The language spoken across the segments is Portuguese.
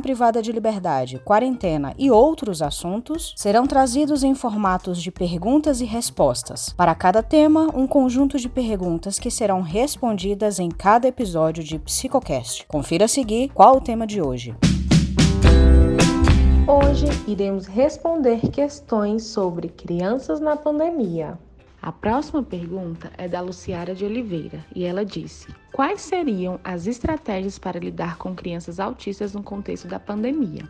privada de liberdade, quarentena e outros assuntos serão trazidos em formatos de perguntas e respostas. Para cada tema, um conjunto de perguntas que serão respondidas em cada episódio de Psicocast. Confira a seguir qual o tema de hoje. Hoje iremos responder questões sobre crianças na pandemia. A próxima pergunta é da Luciara de Oliveira e ela disse: Quais seriam as estratégias para lidar com crianças autistas no contexto da pandemia?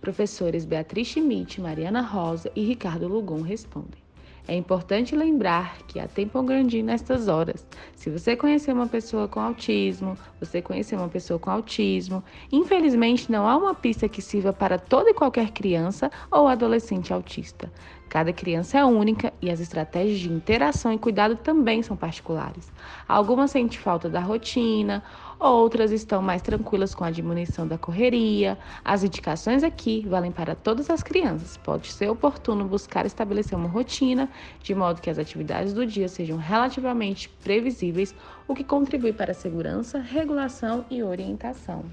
Professores Beatriz Schmidt, Mariana Rosa e Ricardo Lugon respondem. É importante lembrar que há tempo grande nestas horas. Se você conhecer uma pessoa com autismo, você conhecer uma pessoa com autismo, infelizmente não há uma pista que sirva para toda e qualquer criança ou adolescente autista. Cada criança é única e as estratégias de interação e cuidado também são particulares. Algumas sentem falta da rotina, outras estão mais tranquilas com a diminuição da correria. As indicações aqui valem para todas as crianças. Pode ser oportuno buscar estabelecer uma rotina de modo que as atividades do dia sejam relativamente previsíveis, o que contribui para a segurança, regulação e orientação.